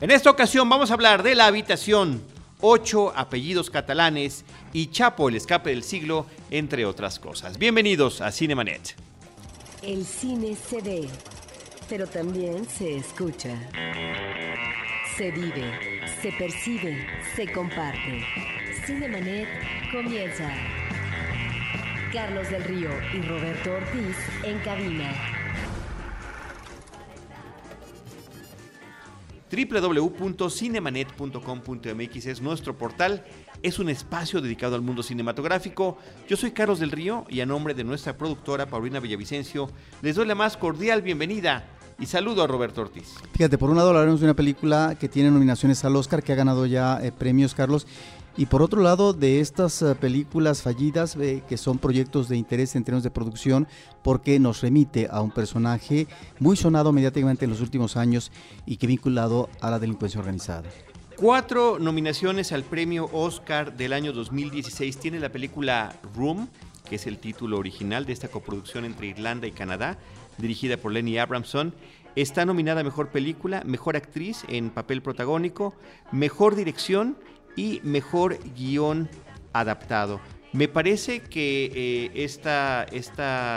En esta ocasión vamos a hablar de La Habitación, ocho apellidos catalanes y Chapo, el escape del siglo, entre otras cosas. Bienvenidos a Cinemanet. El cine se ve, pero también se escucha. Se vive, se percibe, se comparte. Cinemanet comienza. Carlos del Río y Roberto Ortiz en cabina. www.cinemanet.com.mx es nuestro portal, es un espacio dedicado al mundo cinematográfico. Yo soy Carlos del Río y a nombre de nuestra productora Paulina Villavicencio les doy la más cordial bienvenida y saludo a Roberto Ortiz. Fíjate, por un lado hablaremos de una película que tiene nominaciones al Oscar, que ha ganado ya eh, premios, Carlos, y por otro lado, de estas uh, películas fallidas, eh, que son proyectos de interés en términos de producción, porque nos remite a un personaje muy sonado mediáticamente en los últimos años y que vinculado a la delincuencia organizada. Cuatro nominaciones al premio Oscar del año 2016 tiene la película Room, que es el título original de esta coproducción entre Irlanda y Canadá, dirigida por Lenny Abramson. Está nominada a Mejor Película, Mejor Actriz en Papel Protagónico, Mejor Dirección y Mejor Guión Adaptado. Me parece que eh, esta,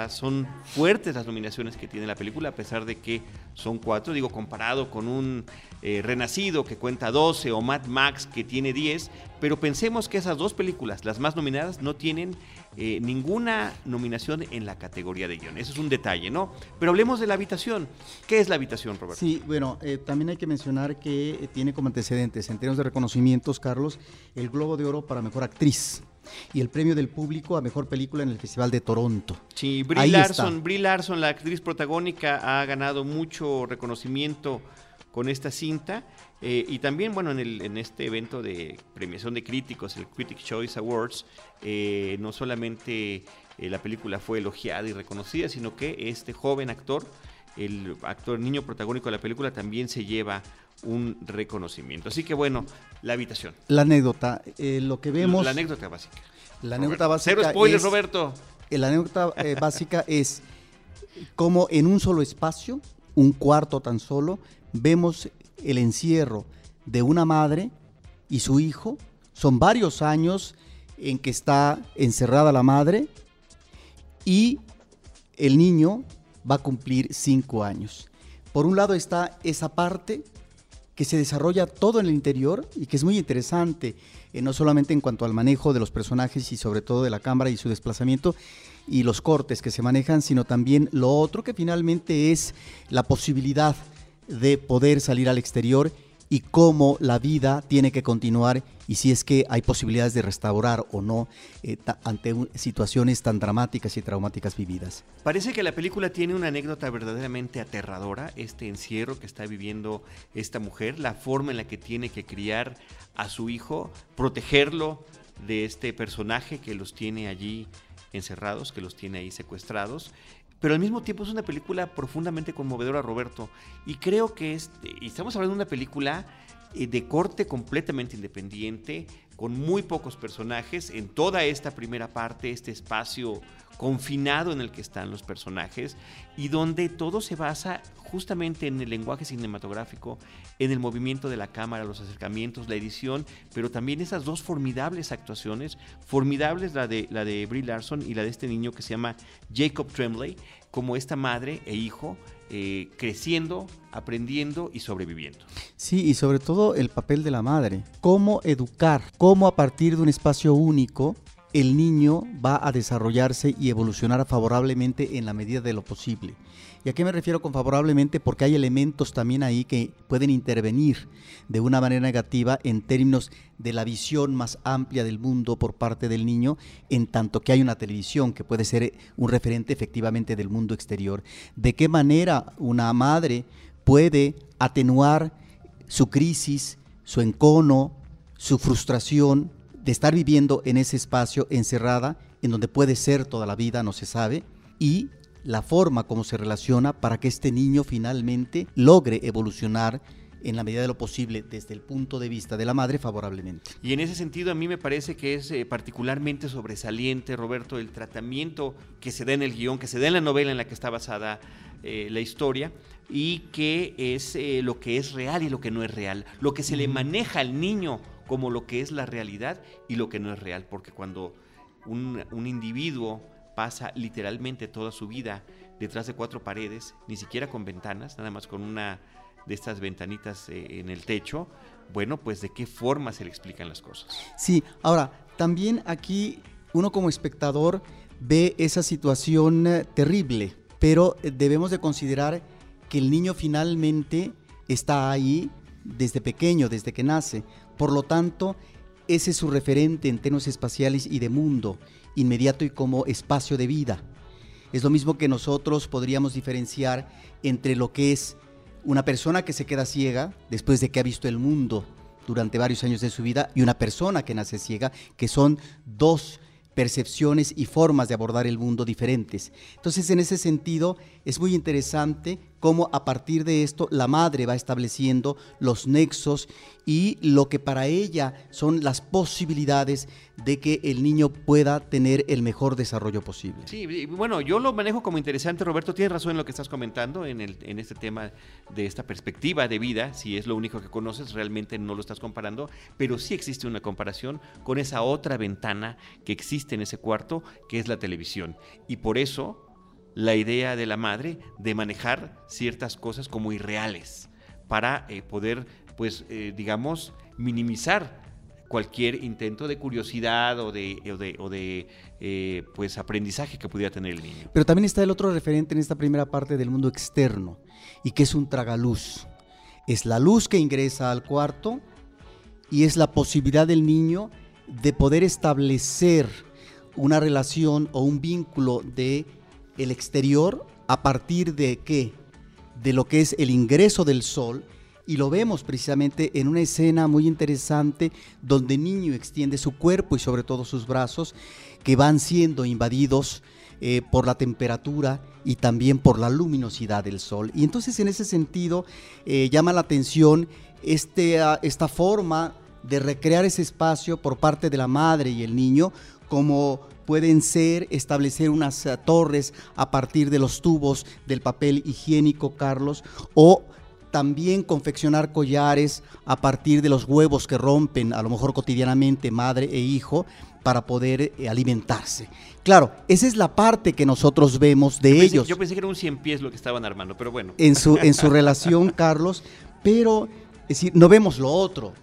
son fuertes las nominaciones que tiene la película, a pesar de que son cuatro, digo, comparado con un eh, Renacido que cuenta 12 o Mad Max que tiene 10, pero pensemos que esas dos películas, las más nominadas, no tienen eh, ninguna nominación en la categoría de guion. Eso es un detalle, ¿no? Pero hablemos de la habitación. ¿Qué es la habitación, Roberto? Sí, bueno, eh, también hay que mencionar que eh, tiene como antecedentes, en términos de reconocimientos, Carlos, el Globo de Oro para Mejor Actriz y el premio del público a Mejor Película en el Festival de Toronto. Sí, Brie Larson, Brie Larson, la actriz protagónica, ha ganado mucho reconocimiento con esta cinta. Eh, y también, bueno, en, el, en, este evento de premiación de críticos, el Critic Choice Awards, eh, no solamente eh, la película fue elogiada y reconocida, sino que este joven actor, el actor niño protagónico de la película, también se lleva un reconocimiento. Así que bueno, la habitación. La anécdota, lo que vemos... La, anécdota básica. La anécdota básica... Cero spoilers, Roberto. La anécdota básica es como en un solo espacio, un cuarto tan solo, vemos el encierro de una madre y su hijo. Son varios años en que está encerrada la madre y el niño va a cumplir cinco años. Por un lado está esa parte que se desarrolla todo en el interior y que es muy interesante, eh, no solamente en cuanto al manejo de los personajes y sobre todo de la cámara y su desplazamiento y los cortes que se manejan, sino también lo otro que finalmente es la posibilidad de poder salir al exterior y cómo la vida tiene que continuar y si es que hay posibilidades de restaurar o no eh, ante situaciones tan dramáticas y traumáticas vividas. Parece que la película tiene una anécdota verdaderamente aterradora, este encierro que está viviendo esta mujer, la forma en la que tiene que criar a su hijo, protegerlo de este personaje que los tiene allí encerrados, que los tiene ahí secuestrados pero al mismo tiempo es una película profundamente conmovedora, Roberto. Y creo que es, y estamos hablando de una película eh, de corte completamente independiente, con muy pocos personajes, en toda esta primera parte, este espacio confinado en el que están los personajes y donde todo se basa justamente en el lenguaje cinematográfico, en el movimiento de la cámara, los acercamientos, la edición, pero también esas dos formidables actuaciones, formidables la de, la de Brie Larson y la de este niño que se llama Jacob Tremblay, como esta madre e hijo eh, creciendo, aprendiendo y sobreviviendo. Sí, y sobre todo el papel de la madre. Cómo educar, cómo a partir de un espacio único el niño va a desarrollarse y evolucionar favorablemente en la medida de lo posible. ¿Y a qué me refiero con favorablemente? Porque hay elementos también ahí que pueden intervenir de una manera negativa en términos de la visión más amplia del mundo por parte del niño, en tanto que hay una televisión que puede ser un referente efectivamente del mundo exterior. ¿De qué manera una madre puede atenuar su crisis, su encono, su frustración de estar viviendo en ese espacio encerrada, en donde puede ser toda la vida, no se sabe, y la forma como se relaciona para que este niño finalmente logre evolucionar en la medida de lo posible desde el punto de vista de la madre favorablemente. Y en ese sentido a mí me parece que es eh, particularmente sobresaliente, Roberto, el tratamiento que se da en el guion, que se da en la novela en la que está basada eh, la historia y que es eh, lo que es real y lo que no es real, lo que se le maneja al niño como lo que es la realidad y lo que no es real, porque cuando un, un individuo pasa literalmente toda su vida detrás de cuatro paredes, ni siquiera con ventanas, nada más con una de estas ventanitas eh, en el techo, bueno, pues de qué forma se le explican las cosas. Sí, ahora, también aquí uno como espectador ve esa situación eh, terrible, pero eh, debemos de considerar que el niño finalmente está ahí desde pequeño, desde que nace. Por lo tanto, ese es su referente en términos espaciales y de mundo, inmediato y como espacio de vida. Es lo mismo que nosotros podríamos diferenciar entre lo que es una persona que se queda ciega después de que ha visto el mundo durante varios años de su vida y una persona que nace ciega, que son dos percepciones y formas de abordar el mundo diferentes. Entonces, en ese sentido, es muy interesante cómo a partir de esto la madre va estableciendo los nexos y lo que para ella son las posibilidades de que el niño pueda tener el mejor desarrollo posible. Sí, bueno, yo lo manejo como interesante, Roberto, tienes razón en lo que estás comentando, en, en este tema de esta perspectiva de vida, si es lo único que conoces, realmente no lo estás comparando, pero sí existe una comparación con esa otra ventana que existe en ese cuarto, que es la televisión. Y por eso la idea de la madre de manejar ciertas cosas como irreales para eh, poder, pues, eh, digamos, minimizar cualquier intento de curiosidad o de, o de, eh, pues, aprendizaje que pudiera tener el niño. Pero también está el otro referente en esta primera parte del mundo externo y que es un tragaluz. Es la luz que ingresa al cuarto y es la posibilidad del niño de poder establecer una relación o un vínculo de el exterior a partir de qué? De lo que es el ingreso del sol y lo vemos precisamente en una escena muy interesante donde niño extiende su cuerpo y sobre todo sus brazos que van siendo invadidos eh, por la temperatura y también por la luminosidad del sol. Y entonces en ese sentido eh, llama la atención este, esta forma de recrear ese espacio por parte de la madre y el niño como pueden ser establecer unas eh, torres a partir de los tubos del papel higiénico, Carlos, o también confeccionar collares a partir de los huevos que rompen, a lo mejor cotidianamente, madre e hijo, para poder eh, alimentarse. Claro, esa es la parte que nosotros vemos de ellos. yo pensé que era un cien pies lo que estaban armando, pero bueno. En su, en su relación, Carlos, pero es decir, no vemos lo otro.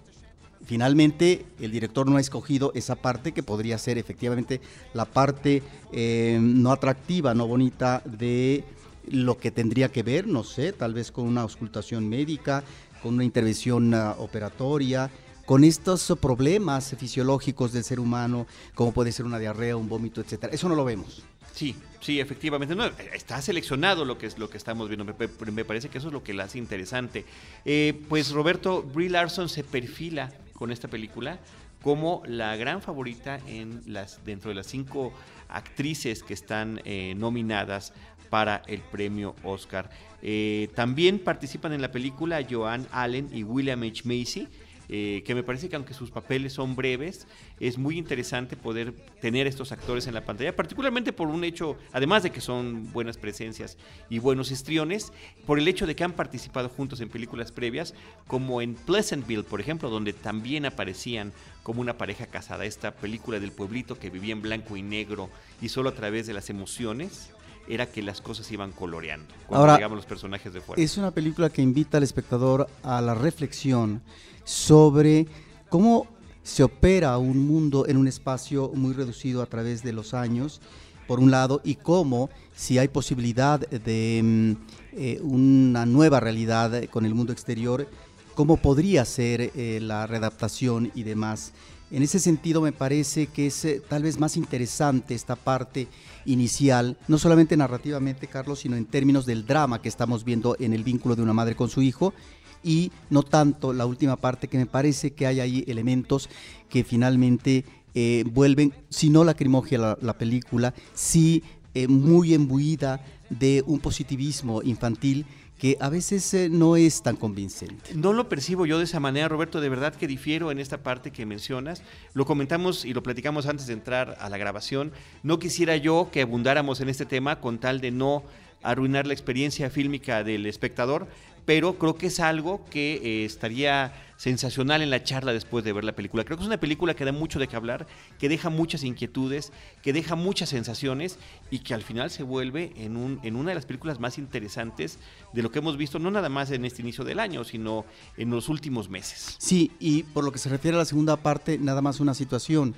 Finalmente, el director no ha escogido esa parte que podría ser efectivamente la parte eh, no atractiva, no bonita de lo que tendría que ver, no sé, tal vez con una auscultación médica, con una intervención uh, operatoria, con estos problemas fisiológicos del ser humano, como puede ser una diarrea, un vómito, etcétera. Eso no lo vemos. Sí, sí, efectivamente. No, está seleccionado lo que es lo que estamos viendo. Me, parece que eso es lo que la hace interesante. Eh, pues Roberto Brie Larson se perfila con esta película como la gran favorita en las, dentro de las cinco actrices que están eh, nominadas para el premio Oscar. Eh, también participan en la película Joan Allen y William H. Macy. Eh, que me parece que aunque sus papeles son breves, es muy interesante poder tener estos actores en la pantalla, particularmente por un hecho, además de que son buenas presencias y buenos histriones, por el hecho de que han participado juntos en películas previas, como en Pleasantville, por ejemplo, donde también aparecían como una pareja casada, esta película del pueblito que vivía en blanco y negro y solo a través de las emociones era que las cosas iban coloreando cuando Ahora, los personajes de fuera. Es una película que invita al espectador a la reflexión sobre cómo se opera un mundo en un espacio muy reducido a través de los años, por un lado, y cómo, si hay posibilidad de mm, eh, una nueva realidad con el mundo exterior, cómo podría ser eh, la readaptación y demás. En ese sentido me parece que es eh, tal vez más interesante esta parte inicial, no solamente narrativamente, Carlos, sino en términos del drama que estamos viendo en el vínculo de una madre con su hijo y no tanto la última parte que me parece que hay ahí elementos que finalmente eh, vuelven, si no lacrimógena la, la película, sí eh, muy embuida de un positivismo infantil que a veces eh, no es tan convincente. No lo percibo yo de esa manera, Roberto, de verdad que difiero en esta parte que mencionas. Lo comentamos y lo platicamos antes de entrar a la grabación. No quisiera yo que abundáramos en este tema con tal de no arruinar la experiencia fílmica del espectador, pero creo que es algo que eh, estaría sensacional en la charla después de ver la película. Creo que es una película que da mucho de qué hablar, que deja muchas inquietudes, que deja muchas sensaciones y que al final se vuelve en, un, en una de las películas más interesantes de lo que hemos visto, no nada más en este inicio del año, sino en los últimos meses. Sí, y por lo que se refiere a la segunda parte, nada más una situación.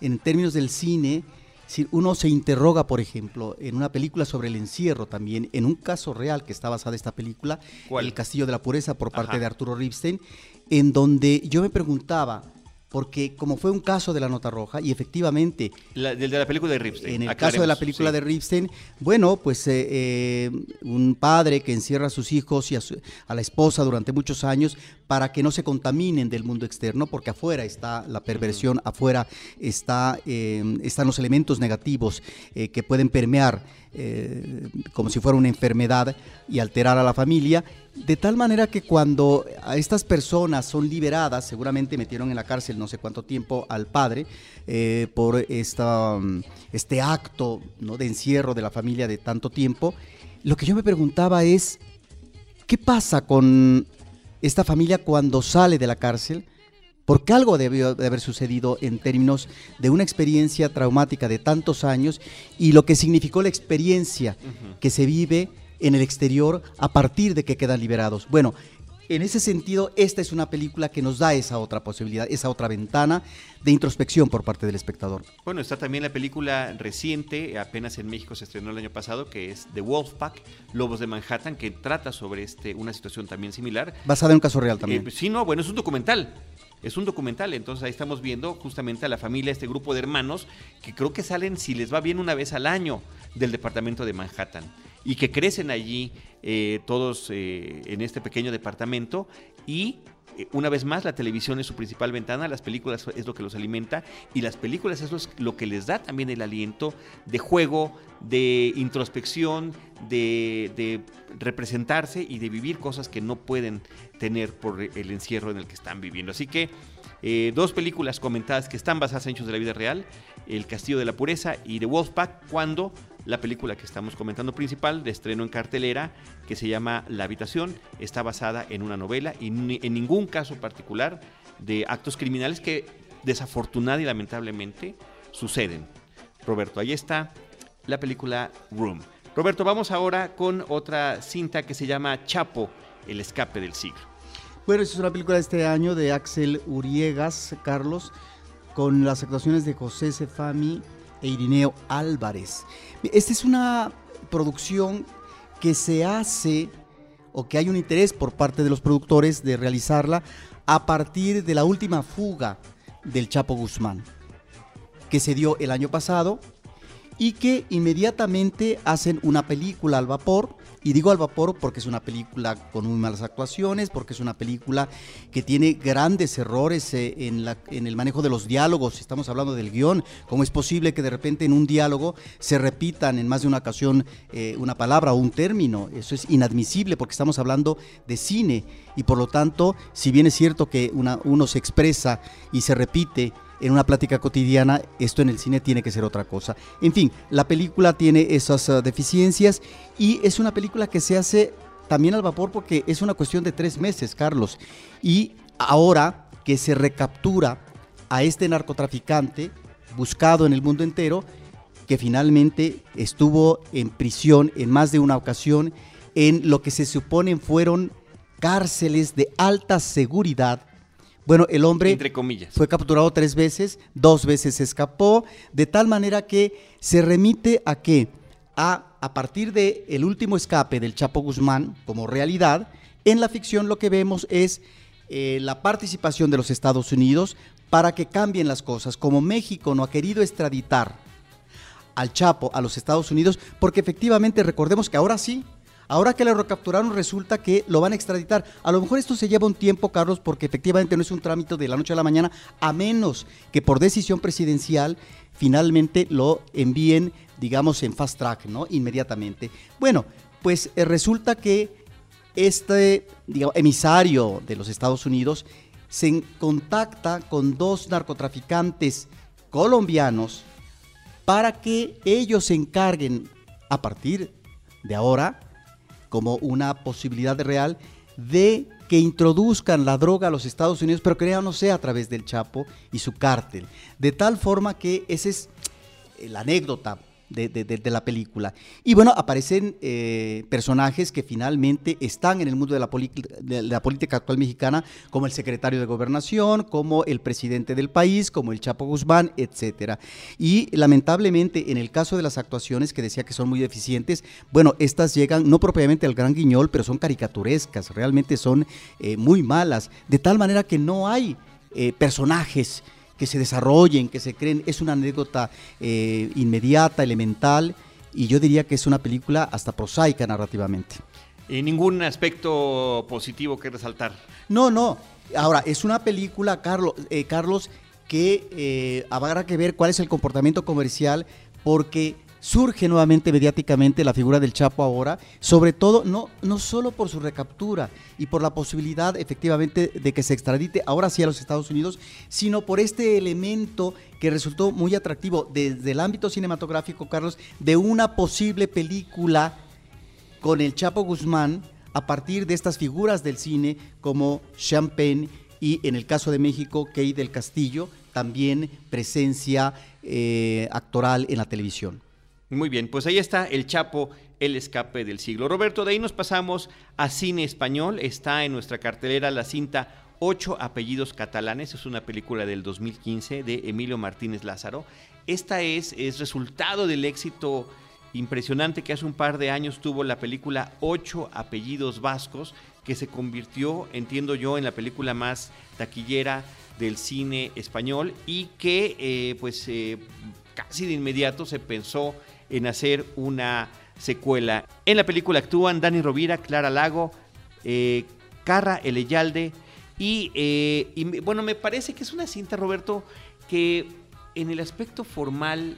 En términos del cine, si uno se interroga, por ejemplo, en una película sobre el encierro también, en un caso real que está basada esta película, El Castillo de la Pureza por parte de Arturo Ripstein, en donde yo me preguntaba, porque como fue un caso de la nota roja y efectivamente del de la película de Ripstein en el caso de la película de Ripstein bueno pues eh, eh, un padre que encierra a sus hijos y a, a, la esposa durante muchos años para que no se contaminen del mundo externo porque afuera está la perversión afuera está eh, están los elementos negativos que pueden permear como si fuera una enfermedad y alterar a la familia de tal manera que cuando a estas personas son liberadas, seguramente metieron en la cárcel no sé cuánto tiempo al padre eh, por esta, mm, este acto ¿no? de encierro de la familia de tanto tiempo, lo que yo me preguntaba es, ¿qué pasa con esta familia cuando sale de la cárcel? Porque algo debió de haber sucedido en términos de una experiencia traumática de tantos años y lo que significó la experiencia que se vive en el exterior a partir de que quedan liberados. Bueno, en ese sentido, esta es una película que nos da esa otra posibilidad, esa otra ventana de introspección por parte del espectador. Bueno, está también la película reciente, apenas en México se estrenó el año pasado, que es The Wolfpack, Lobos de Manhattan, que trata sobre este, una situación también similar. Basada en un caso real también. Eh, sí, no, bueno, es un documental. Es un documental, entonces ahí estamos viendo justamente a la familia, este grupo de hermanos, que creo que salen, si les va bien, una vez al año del departamento de Manhattan y que crecen allí eh, todos eh, en este pequeño departamento y eh, una vez más, la televisión es su principal ventana, las películas es lo que los alimenta y las películas es lo que les da también el aliento de juego, de introspección, de, de, representarse y de vivir cosas que no pueden tener por el encierro en el que están viviendo. Así que dos películas comentadas que están basadas en hechos de la vida real, El Castillo de la Pureza y The Wolfpack, cuando la película que estamos comentando principal, de estreno en cartelera, que se llama La Habitación, está basada en una novela y en ningún caso particular de actos criminales que desafortunadamente y lamentablemente suceden. Roberto, ahí está la película Room. Roberto, vamos ahora con otra cinta que se llama Chapo, el escape del siglo. Bueno, es una película de este año de Axel Uriegas, Carlos, con las actuaciones de José Cefami e Irineo Álvarez. Esta es una producción que se hace o que hay un interés por parte de los productores de realizarla a partir de la última fuga del Chapo Guzmán, que se dio el año pasado y que inmediatamente hacen una película al vapor y digo al vapor porque es una película con muy malas actuaciones, porque es una película que tiene grandes errores eh, en, la, en el manejo de los diálogos. Estamos hablando del guion. ¿Cómo es posible que de repente en un diálogo se repitan en más de una ocasión eh, una palabra o un término? Eso es inadmisible porque estamos hablando de cine y por lo tanto, si bien es cierto que una, uno se expresa y se repite, en una plática cotidiana, esto en el cine tiene que ser otra cosa. En fin, la película tiene esas uh, deficiencias y es una película que se hace también al vapor porque es una cuestión de tres meses, Carlos. Y ahora que se recaptura a este narcotraficante buscado en el mundo entero, que finalmente estuvo en prisión en más de una ocasión en lo que se suponen fueron cárceles de alta seguridad bueno, el hombre Entre comillas. fue capturado tres veces, dos veces escapó, de tal manera que se remite a que a, a partir del el último escape del Chapo Guzmán como realidad, en la ficción lo que vemos es eh, la participación de los Estados Unidos para que cambien las cosas. Como México no ha querido extraditar al Chapo a los Estados Unidos, porque efectivamente recordemos que ahora sí, Ahora que lo recapturaron resulta que lo van a extraditar. A lo mejor esto se lleva un tiempo, Carlos, porque efectivamente no es un trámite de la noche a la mañana, a menos que por decisión presidencial finalmente lo envíen, digamos, en fast track, ¿no? Inmediatamente. Bueno, pues eh, resulta que este emisario de los Estados Unidos se contacta con dos narcotraficantes colombianos para que ellos se encarguen a partir de ahora como una posibilidad real de que introduzcan la droga a los Estados Unidos, pero que ya no sea a través del Chapo y su cártel. De tal forma que esa es eh, la anécdota de, la película. Y bueno, aparecen eh, personajes que finalmente están en el mundo de la, de la, política actual mexicana, como el secretario de Gobernación, como el presidente del país, como el Chapo Guzmán, etcétera. Y lamentablemente, en el caso de las actuaciones que decía que son muy deficientes, bueno, estas llegan no propiamente al gran guiñol, pero son caricaturescas, realmente son eh, muy malas, de tal manera que no hay eh, personajes que se desarrollen, que se creen. Es una anécdota eh, inmediata, elemental, y yo diría que es una película hasta prosaica narrativamente. ¿Y ningún aspecto positivo que resaltar? No, no. Ahora, es una película, Carlos, eh, Carlos que eh, habrá que ver cuál es el comportamiento comercial, porque surge nuevamente mediáticamente la figura del Chapo ahora, sobre todo no, no solo por su recaptura y por la posibilidad efectivamente de que se extradite ahora sí a los Estados Unidos, sino por este elemento que resultó muy atractivo desde el ámbito cinematográfico, Carlos, de una posible película con el Chapo Guzmán a partir de estas figuras del cine como Champagne y en el caso de México, Key del Castillo, también presencia eh, actoral en la televisión. Muy bien, pues ahí está El Chapo, el escape del siglo. Roberto, de ahí nos pasamos a cine español. Está en nuestra cartelera la cinta Ocho apellidos catalanes. Es una película del 2015 de Emilio Martínez Lázaro. Esta es, es resultado del éxito impresionante que hace un par de años tuvo la película Ocho apellidos vascos, que se convirtió, entiendo yo, en la película más taquillera del cine español y que eh, pues eh, casi de inmediato se pensó en hacer una secuela. En la película actúan Dani Rovira, Clara Lago, eh, Carra Eleyalde y, eh, y, bueno, me parece que es una cinta, Roberto, que en el aspecto formal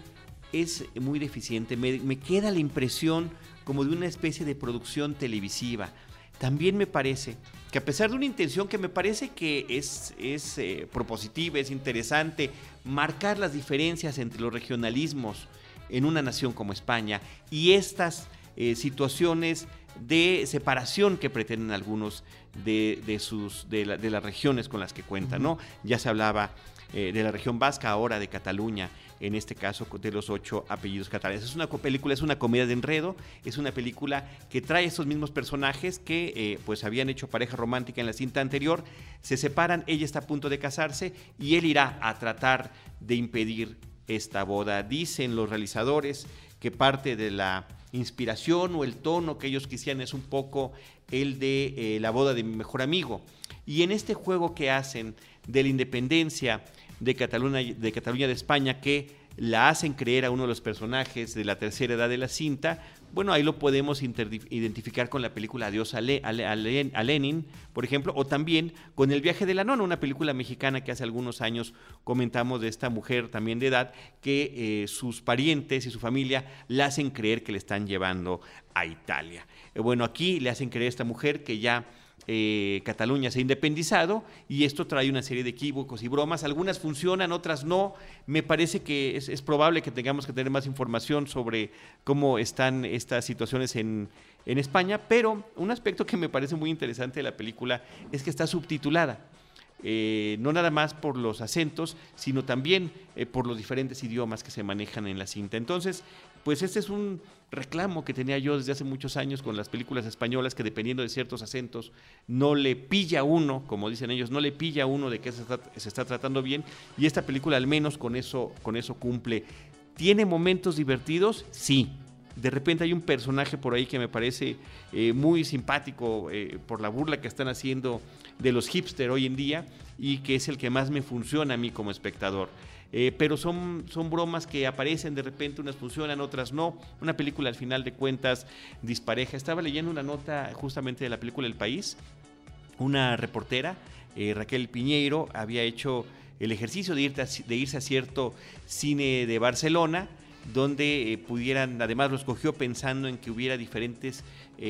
es muy deficiente. Me, queda la impresión como de una especie de producción televisiva. También me parece que a pesar de una intención que me parece que es, es eh, propositiva, es interesante, marcar las diferencias entre los regionalismos, en una nación como España y estas eh, situaciones de separación que pretenden algunos de, sus, de, las regiones con las que cuentan. ¿no? Ya se hablaba eh, de la región vasca, ahora de Cataluña, en este caso de los ocho apellidos catalanes. Es una película, es una comedia de enredo, es una película que trae esos mismos personajes que eh, pues habían hecho pareja romántica en la cinta anterior, se separan, ella está a punto de casarse y él irá a tratar de impedir esta boda. Dicen los realizadores que parte de la inspiración o el tono que ellos quisieran es un poco el de eh, la boda de mi mejor amigo. Y en este juego que hacen de la independencia de Cataluña, de Cataluña de España, que la hacen creer a uno de los personajes de la tercera edad de la cinta, bueno, ahí lo podemos identificar con la película Adiós a, Lenin, por ejemplo, o también con El viaje de la nona, una película mexicana que hace algunos años comentamos de esta mujer también de edad, que eh, sus parientes y su familia la hacen creer que le están llevando a Italia. Eh, bueno, aquí le hacen creer a esta mujer que ya eh, Cataluña se ha independizado y esto trae una serie de equívocos y bromas. Algunas funcionan, otras no. Me parece que es, probable que tengamos que tener más información sobre cómo están estas situaciones en, España, pero un aspecto que me parece muy interesante de la película es que está subtitulada. Eh, no nada más por los acentos, sino también eh, por los diferentes idiomas que se manejan en la cinta. Entonces, pues este es un reclamo que tenía yo desde hace muchos años con las películas españolas que dependiendo de ciertos acentos no le pilla uno, como dicen ellos, no le pilla uno de que se está, tratando bien y esta película al menos con eso, con eso cumple. ¿Tiene momentos divertidos? Sí. De repente hay un personaje por ahí que me parece eh, muy simpático eh, por la burla que están haciendo de los hipster hoy en día y que es el que más me funciona a mí como espectador. Eh, pero son, son bromas que aparecen de repente, unas funcionan, otras no. Una película al final de cuentas dispareja. Estaba leyendo una nota justamente de la película El País, una reportera, Raquel Piñeiro, había hecho el ejercicio de, de irse a cierto cine de Barcelona, donde eh, pudieran, además lo escogió pensando en que hubiera diferentes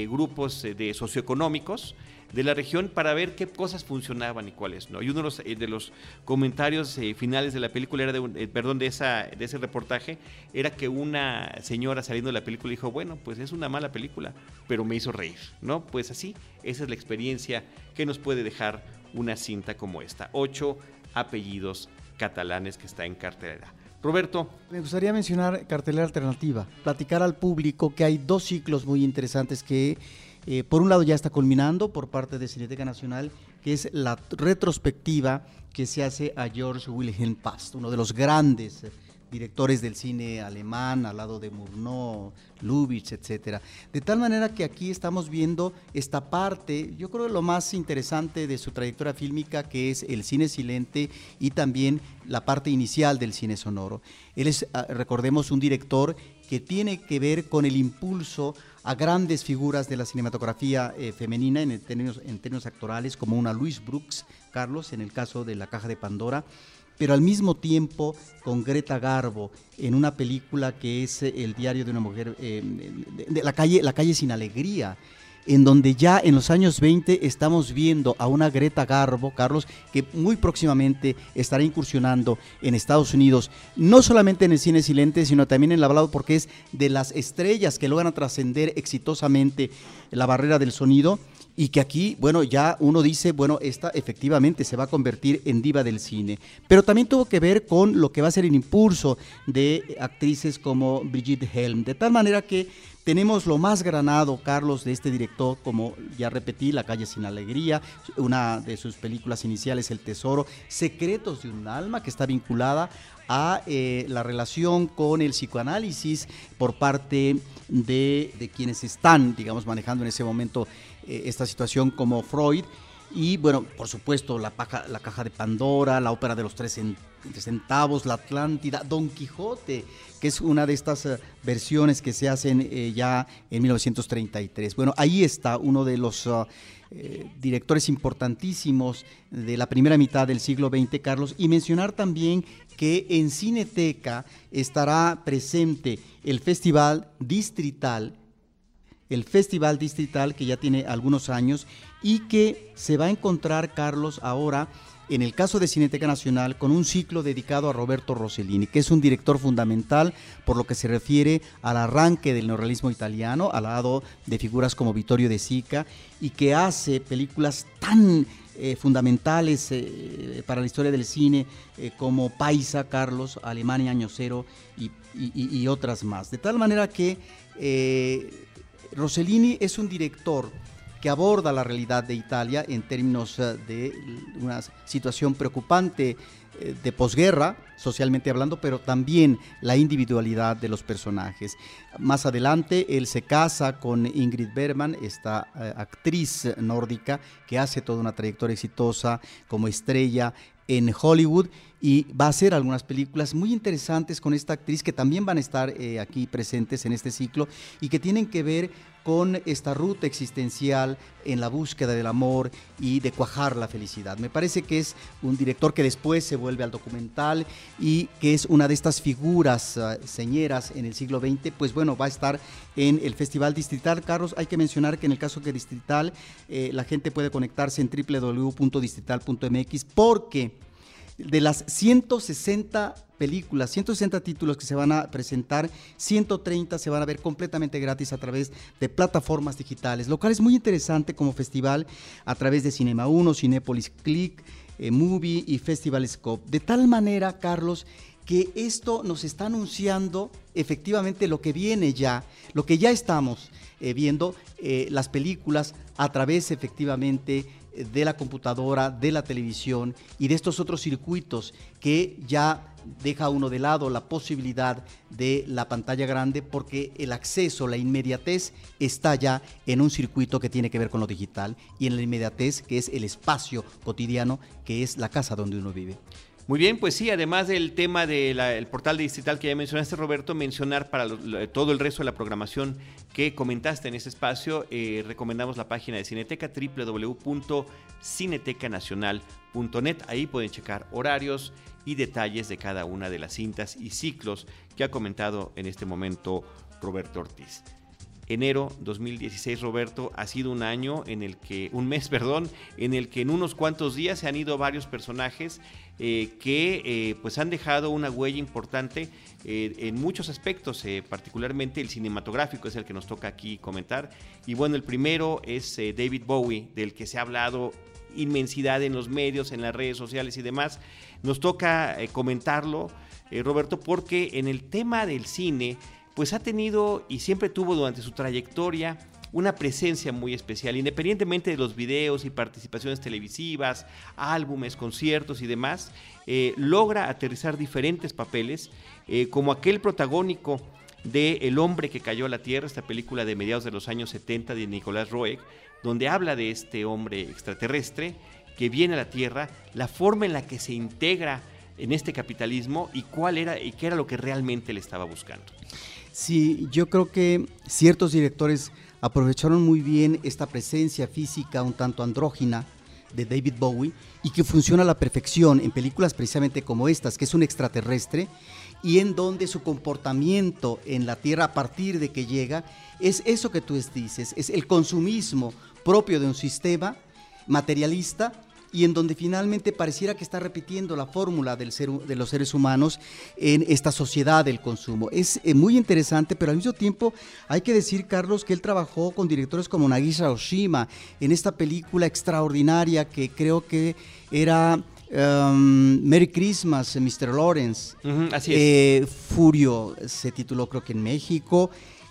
grupos de socioeconómicos, de la región para ver qué cosas funcionaban y cuáles no. Y uno de los, eh, de los comentarios eh, finales de la película era de eh, perdón, de esa de ese reportaje era que una señora saliendo de la película dijo, "Bueno, pues es una mala película, pero me hizo reír", ¿no? Pues así, esa es la experiencia que nos puede dejar una cinta como esta. Ocho apellidos catalanes que está en cartelera. Roberto. Me gustaría mencionar cartelera alternativa, platicar al público que hay dos ciclos muy interesantes que eh, por un lado ya está culminando por parte de Cineteca Nacional, que es la retrospectiva que se hace a George Wilhelm Past, uno de los grandes eh, directores del cine alemán, al lado de Murnau, Lubitsch, etcétera. De tal manera que aquí estamos viendo esta parte, yo creo lo más interesante de su trayectoria fílmica, que es el cine silente y también la parte inicial del cine sonoro. Él es, ah, recordemos, un director que tiene que ver con el impulso a grandes figuras de la cinematografía eh, femenina en términos, en términos actorales, como una Louise Brooks, Carlos, en el caso de La Caja de Pandora, pero al mismo tiempo con Greta Garbo en una película que es eh, El diario de una mujer, eh, de, la, calle, la calle sin alegría, en donde ya en los años 20 estamos viendo a una Greta Garbo, Carlos, que muy próximamente estará incursionando en Estados Unidos, no solamente en el cine silente, sino también en el hablado, porque es de las estrellas que logran trascender exitosamente la barrera del sonido y que aquí, bueno, ya uno dice, bueno, esta efectivamente se va a convertir en diva del cine. Pero también tuvo que ver con lo que va a ser el impulso de actrices como Brigitte Helm, de tal manera que tenemos lo más granado, Carlos, de este director, como ya repetí, La calle sin alegría, una de sus películas iniciales, El Tesoro, Secretos de un alma, que está vinculada a eh, la relación con el psicoanálisis por parte de, de, quienes están, digamos, manejando en ese momento eh, esta situación como Freud. Y bueno, por supuesto, la, la caja de Pandora, la ópera de los tres centavos, la Atlántida, Don Quijote, que es una de estas eh, versiones que se hacen eh, ya en 1933. Bueno, ahí está uno de los ah, directores importantísimos de la primera mitad del siglo XX, Carlos, y mencionar también que en Cineteca estará presente el Festival Distrital el Festival Distrital que ya tiene algunos años y que se va a encontrar, Carlos, ahora en el caso de Cineteca Nacional, con un ciclo dedicado a Roberto Rossellini, que es un director fundamental por lo que se refiere al arranque del neorrealismo italiano, al lado de figuras como Vittorio de Sica, y que hace películas tan eh, fundamentales eh, para la historia del cine eh, como Paisa, Carlos, Alemania Año Cero y, y, otras más. De tal manera que Rossellini es un director que aborda la realidad de Italia en términos eh, de una situación preocupante eh, de posguerra, socialmente hablando, pero también la individualidad de los personajes. Más adelante, él se casa con Ingrid Bergman, esta eh, actriz nórdica que hace toda una trayectoria exitosa como estrella en Hollywood y va a hacer algunas películas muy interesantes con esta actriz que también van a estar eh, aquí presentes en este ciclo y que tienen que ver con esta ruta existencial en la búsqueda del amor y de cuajar la felicidad. Me parece que es un director que después se vuelve al documental y que es una de estas figuras uh, señeras en el siglo XX, pues bueno, va a estar en el Festival Distrital. Carlos, hay que mencionar que en el caso que Distrital, eh, la gente puede conectarse en www.distrital.mx porque de las 160 películas, 160 títulos que se van a presentar, 130 se van a ver completamente gratis a través de plataformas digitales, lo cual es muy interesante como festival a través de Cinema 1, Cinepolis Click, eh, Movie y Festival Scope. De tal manera, Carlos, que esto nos está anunciando efectivamente lo que viene ya, lo que ya estamos eh, viendo, eh, las películas a través efectivamente de la computadora, de la televisión y de estos otros circuitos que ya deja uno de lado la posibilidad de la pantalla grande porque el acceso, la inmediatez está ya en un circuito que tiene que ver con lo digital y en la inmediatez que es el espacio cotidiano que es la casa donde uno vive. Muy bien, pues sí, además del tema del portal digital que ya mencionaste, Roberto, mencionar para todo el resto de la programación que comentaste en ese espacio, eh, recomendamos la página de Cineteca, www.cinetecanacional.net. Ahí pueden checar horarios y detalles de cada una de las cintas y ciclos que ha comentado en este momento Roberto Ortiz. Enero 2016, Roberto, ha sido un año en el que, un mes, perdón, en el que en unos cuantos días se han ido varios personajes eh, que eh, pues han dejado una huella importante eh, en muchos aspectos, particularmente el cinematográfico es el que nos toca aquí comentar. Y bueno, el primero es David Bowie, del que se ha hablado inmensidad en los medios, en las redes sociales y demás. Nos toca comentarlo, Roberto, porque en el tema del cine, pues ha tenido y siempre tuvo durante su trayectoria una presencia muy especial, independientemente de los videos y participaciones televisivas, álbumes, conciertos y demás, eh, logra aterrizar diferentes papeles, eh, como aquel protagónico de El hombre que cayó a la tierra, esta película de mediados de los años 70 de Nicolás Roeg, donde habla de este hombre extraterrestre que viene a la Tierra, la forma en la que se integra en este capitalismo y cuál era y qué era lo que realmente le estaba buscando. Sí, yo creo que ciertos directores aprovecharon muy bien esta presencia física un tanto andrógina de David Bowie y que funciona a la perfección en películas precisamente como estas, que es un extraterrestre y en donde su comportamiento en la Tierra a partir de que llega es eso que tú dices, es el consumismo propio de un sistema materialista y en donde finalmente pareciera que está repitiendo la fórmula del ser, de los seres humanos en esta sociedad del consumo. Es eh, muy interesante, pero al mismo tiempo hay que decir, Carlos, que él trabajó con directores como Nagisa Oshima en esta película extraordinaria que creo que era um, Merry Christmas, Mr. Lawrence. así es. Eh, Furio se tituló creo que en México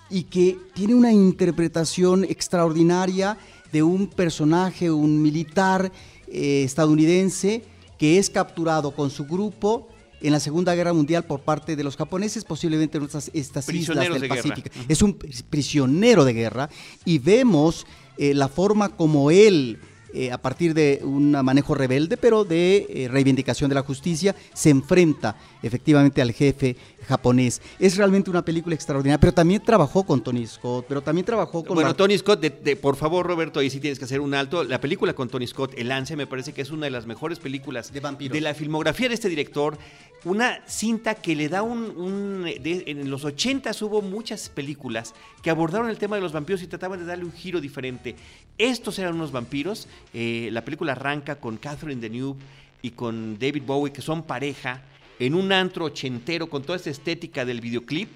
y que tiene una interpretación extraordinaria de un personaje, un militar eh, estadounidense que es capturado con su grupo en la Segunda Guerra Mundial por parte de los japoneses, posiblemente en estas, islas del Pacífico. Es un prisionero de guerra y vemos eh, la forma como él eh, a partir de un manejo rebelde, pero de eh, reivindicación de la justicia, se enfrenta efectivamente al jefe japonés. Es realmente una película extraordinaria, pero también trabajó con Tony Scott, pero también trabajó con... Bueno, Tony Scott, de, por favor Roberto, ahí sí tienes que hacer un alto. La película con Tony Scott, El Lance, me parece que es una de las mejores películas de, vampiros. de la filmografía de este director. Una cinta que le da un... en los 80 hubo muchas películas que abordaron el tema de los vampiros y trataban de darle un giro diferente. Estos eran unos vampiros. Eh, la película arranca con Catherine Deneuve y con David Bowie, que son pareja, en un antro ochentero con toda esta estética del videoclip,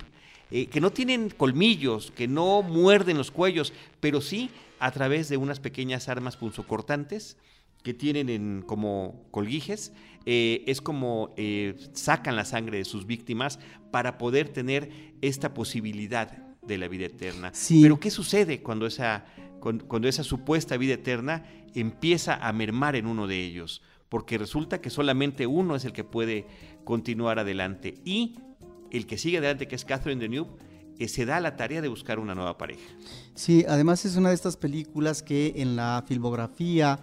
eh, que no tienen colmillos, que no muerden los cuellos, pero sí a través de unas pequeñas armas punzocortantes que tienen en, como colguijes, eh, es como sacan la sangre de sus víctimas para poder tener esta posibilidad de la vida eterna. Pero ¿qué sucede cuando esa cuando esa supuesta vida eterna empieza a mermar en uno de ellos, porque resulta que solamente uno es el que puede continuar adelante y el que sigue adelante, que es Catherine Deneuve, eh, se da la tarea de buscar una nueva pareja. Sí, además es una de estas películas que en la filmografía,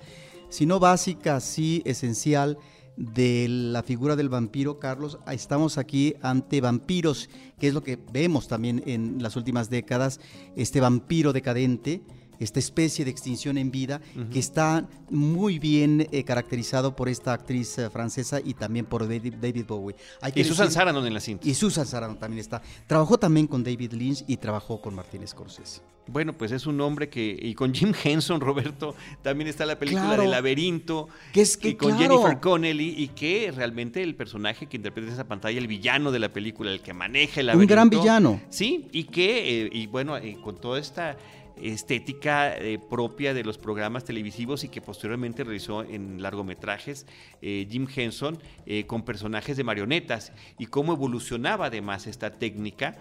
si no básica, sí esencial, de la figura del vampiro, Carlos, estamos aquí ante vampiros, que es lo que vemos también en las últimas décadas, este vampiro decadente, esta especie de extinción en vida, que está muy bien eh, caracterizado por esta actriz eh, francesa y también por David, Bowie. y Susan Sarandon en la cinta. Y Susan Sarandon también está. Trabajó también con David Lynch y trabajó con Martin Scorsese. Bueno, pues es un hombre que. Y con Jim Henson, Roberto, también está la película de Laberinto. Que es que. Y con Jennifer Connelly. Y que realmente el personaje que interpreta en esa pantalla, el villano de la película, el que maneja el laberinto. Un gran villano. Sí, y que. Eh, y bueno, con toda esta estética eh, propia de los programas televisivos y que posteriormente realizó en largometrajes eh, Jim Henson eh, con personajes de marionetas y cómo evolucionaba además esta técnica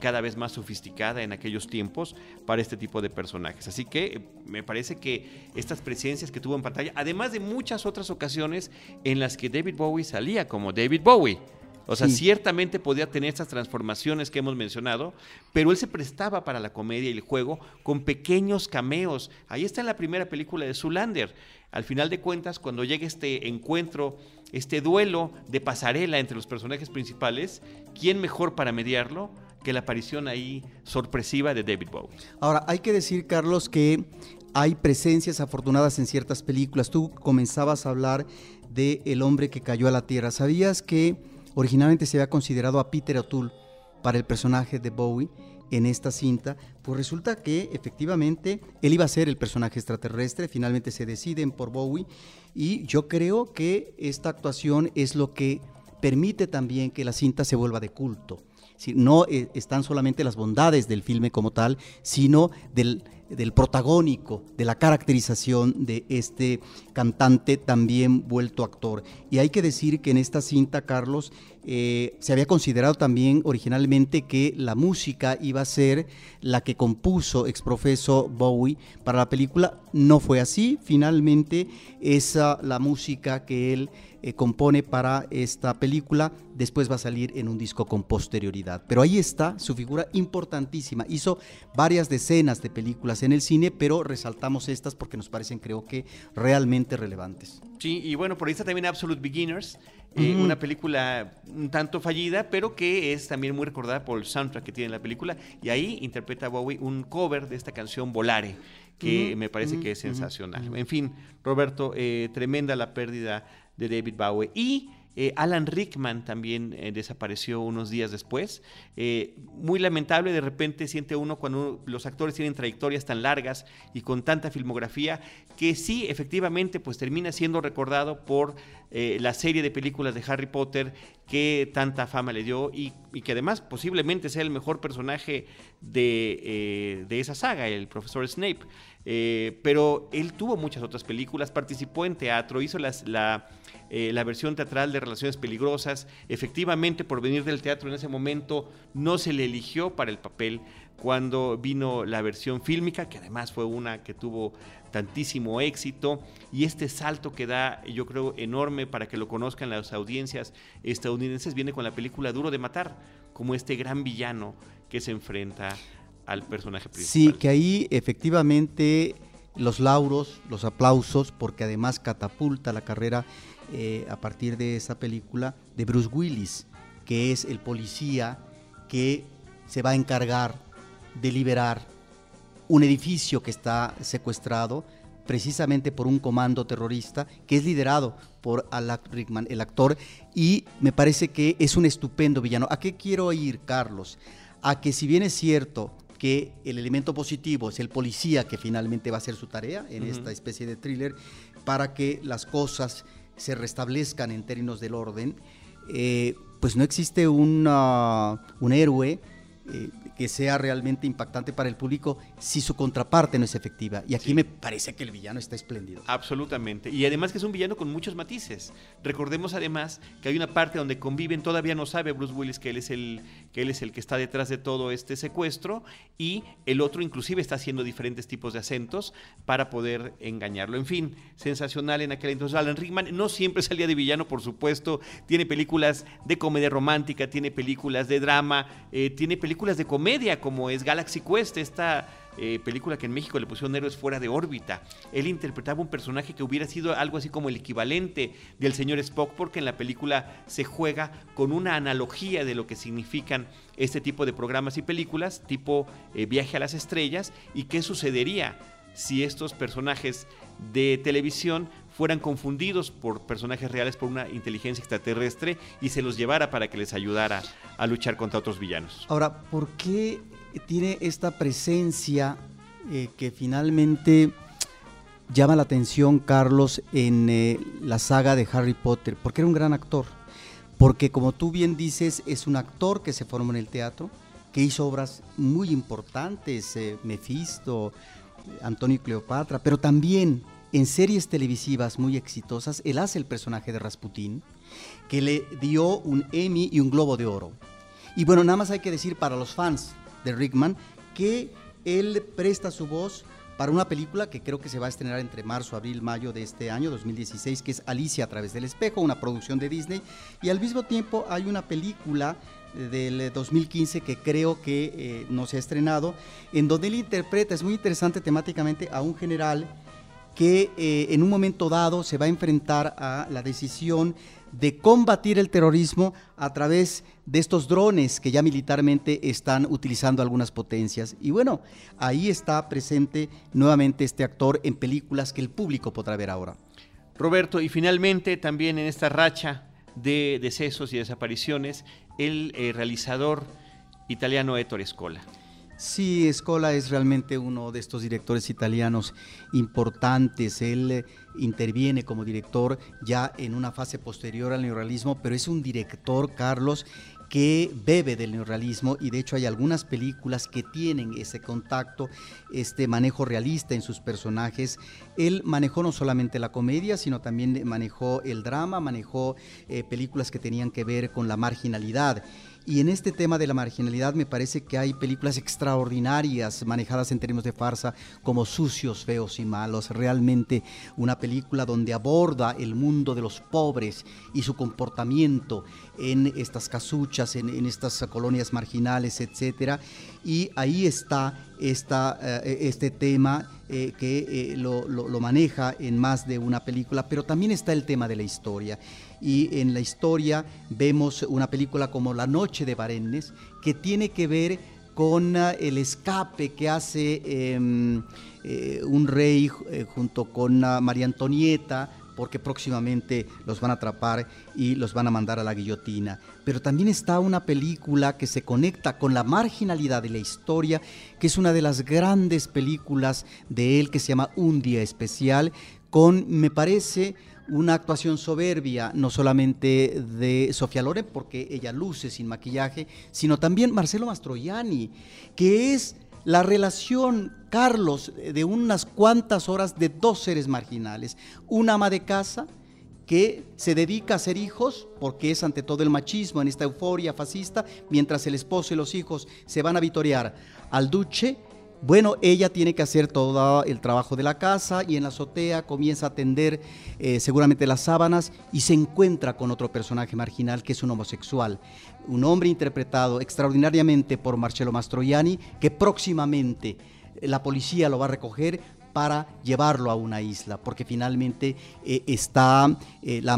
cada vez más sofisticada en aquellos tiempos para este tipo de personajes. Así que me parece que estas presencias que tuvo en pantalla, además de muchas otras ocasiones en las que David Bowie salía como David Bowie, o sea, ciertamente podía tener estas transformaciones que hemos mencionado, pero él se prestaba para la comedia y el juego con pequeños cameos. Ahí está en la primera película de Zulander. Al final de cuentas, cuando llega este encuentro, este duelo de pasarela entre los personajes principales, ¿quién mejor para mediarlo? que la aparición ahí sorpresiva de David Bowie. Ahora, hay que decir, Carlos, que hay presencias afortunadas en ciertas películas. Tú comenzabas a hablar de El hombre que cayó a la tierra. ¿Sabías que Originalmente se había considerado a Peter O'Toole para el personaje de Bowie en esta cinta, pues resulta que efectivamente él iba a ser el personaje extraterrestre, finalmente se deciden por Bowie y yo creo que esta actuación es lo que permite también que la cinta se vuelva de culto. no eh, están solamente las bondades del filme como tal, sino del del protagónico, de la caracterización de este cantante también vuelto actor. Y hay que decir que en esta cinta, Carlos, eh, se había considerado también originalmente que la música iba a ser la que compuso exprofeso Bowie para la película. No fue así. Finalmente, esa la música que él eh, compone para esta película, después va a salir en un disco con posterioridad. Pero ahí está su figura importantísima. Hizo varias decenas de películas en el cine, pero resaltamos estas porque nos parecen, creo que, realmente relevantes. Sí, y bueno, por ahí está también Absolute Beginners, eh, una película un tanto fallida, pero que es también muy recordada por el soundtrack que tiene la película. Y ahí interpreta Bowie un cover de esta canción Volare, que me parece que es sensacional. En fin, Roberto, eh, tremenda la pérdida de David Bowie. Y eh, Alan Rickman también eh, desapareció unos días después. Eh, muy lamentable, de repente siente uno cuando los actores tienen trayectorias tan largas y con tanta filmografía que sí, efectivamente, pues termina siendo recordado por la serie de películas de Harry Potter que tanta fama le dio y, que además posiblemente sea el mejor personaje de, de esa saga, el profesor Snape. Pero él tuvo muchas otras películas, participó en teatro, hizo eh, la versión teatral de Relaciones Peligrosas. Efectivamente, por venir del teatro en ese momento, no se le eligió para el papel cuando vino la versión fílmica, que además fue una que tuvo tantísimo éxito y este salto que da yo creo enorme para que lo conozcan las audiencias estadounidenses viene con la película Duro de Matar, como este gran villano que se enfrenta al personaje principal. Sí, que ahí efectivamente los lauros, los aplausos, porque además catapulta la carrera eh, a partir de esa película de Bruce Willis, que es el policía que se va a encargar de liberar un edificio que está secuestrado precisamente por un comando terrorista que es liderado por Alan Rickman, el actor, y me parece que es un estupendo villano. ¿A qué quiero ir, Carlos? A que si bien es cierto que el elemento positivo es el policía que finalmente va a hacer su tarea en esta especie de thriller, para que las cosas se restablezcan en términos del orden, eh, pues no existe un héroe eh, que sea realmente impactante para el público si su contraparte no es efectiva. Y aquí me parece que el villano está espléndido. Absolutamente. Y además que es un villano con muchos matices. Recordemos además que hay una parte donde conviven, todavía no sabe Bruce Willis que él es el que, él es el que está detrás de todo este secuestro y el otro inclusive está haciendo diferentes tipos de acentos para poder engañarlo. En fin, sensacional en aquel entonces. Alan Rickman no siempre salía de villano, por supuesto. Tiene películas de comedia romántica, tiene películas de drama, eh, tiene películas películas de comedia como es Galaxy Quest, esta eh, película que en México le pusieron Héroes fuera de órbita. Él interpretaba un personaje que hubiera sido algo así como el equivalente del señor Spock, porque en la película se juega con una analogía de lo que significan este tipo de programas y películas, tipo eh, Viaje a las Estrellas, y qué sucedería si estos personajes de televisión fueran confundidos por personajes reales por una inteligencia extraterrestre y se los llevara para que les ayudara a luchar contra otros villanos. Ahora, ¿por qué tiene esta presencia eh, que finalmente llama la atención Carlos en eh, la saga de Harry Potter? Porque era un gran actor. Porque como tú bien dices, es un actor que se formó en el teatro, que hizo obras muy importantes, eh, Mephisto, Antonio y Cleopatra, pero también en series televisivas muy exitosas, él hace el personaje de Rasputín, que le dio un Emmy y un Globo de Oro. Y bueno, nada más hay que decir para los fans de Rickman que él presta su voz para una película que creo que se va a estrenar entre marzo, abril, mayo de este año 2016, que es Alicia a través del espejo, una producción de Disney. Y al mismo tiempo hay una película del 2015 que creo que eh, no se ha estrenado, en donde él interpreta, es muy interesante temáticamente, a un general que eh, en un momento dado se va a enfrentar a la decisión de combatir el terrorismo a través de estos drones que ya militarmente están utilizando algunas potencias. Y bueno, ahí está presente nuevamente este actor en películas que el público podrá ver ahora. Roberto, y finalmente también en esta racha de decesos y desapariciones, el eh, realizador italiano Ettore Scola. Sí, Scola es realmente uno de estos directores italianos importantes. Él eh, interviene como director ya en una fase posterior al neorrealismo, pero es un director, Carlos, que bebe del neorrealismo y de hecho hay algunas películas que tienen ese contacto, este manejo realista en sus personajes. Él manejó no solamente la comedia, sino también manejó el drama, manejó eh, películas que tenían que ver con la marginalidad. Y en este tema de la marginalidad me parece que hay películas extraordinarias manejadas en términos de farsa como Sucios, Feos y Malos. Realmente una película donde aborda el mundo de los pobres y su comportamiento en estas casuchas, en, estas colonias marginales, etc. Y ahí está eh, este tema eh, que eh, lo maneja en más de una película, pero también está el tema de la historia y en la historia vemos una película como La Noche de Barennes, que tiene que ver con ah, el escape que hace em, eh, un rey eh, junto con ah, María Antonieta, porque próximamente los van a atrapar y los van a mandar a la guillotina. Pero también está una película que se conecta con la marginalidad de la historia, que es una de las grandes películas de él que se llama Un Día Especial, con, me parece, una actuación soberbia, no solamente de Sofía Loren, porque ella luce sin maquillaje, sino también Marcelo Mastroianni, que es la relación, Carlos, de unas cuantas horas de dos seres marginales. Una ama de casa que se dedica a hacer hijos, porque es ante todo el machismo en esta euforia fascista, mientras el esposo y los hijos se van a vitorear al duche bueno, ella tiene que hacer todo el trabajo de la casa y en la azotea comienza a tender eh, seguramente las sábanas y se encuentra con otro personaje marginal que es un homosexual, un hombre interpretado extraordinariamente por Marcello Mastroianni que próximamente la policía lo va a recoger para llevarlo a una isla, porque finalmente eh, está eh, la,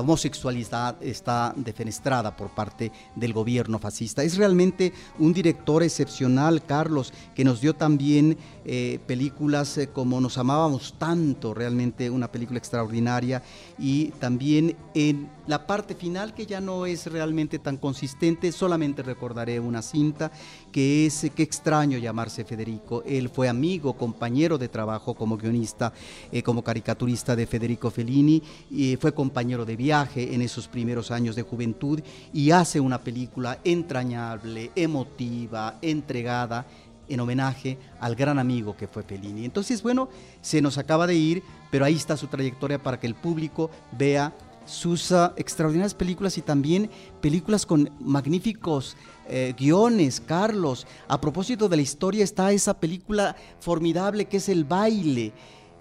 homosexualidad está defenestrada por parte del gobierno fascista. Es realmente un director excepcional, Carlos, que nos dio también eh, películas como Nos amábamos tanto, realmente una película extraordinaria, y también en la parte final que ya no es realmente tan consistente, solamente recordaré una cinta que es Qué extraño llamarse Federico. Él fue amigo, compañero de trabajo como guionista, eh, como caricaturista de Federico Fellini, y fue compañero de viaje en esos primeros años de juventud y hace una película entrañable, emotiva, entregada en homenaje al gran amigo que fue Fellini. Entonces, bueno, se nos acaba de ir, pero ahí está su trayectoria para que el público vea sus extraordinarias películas y también películas con magníficos eh, guiones, Carlos. A propósito de la historia está esa película formidable que es El baile.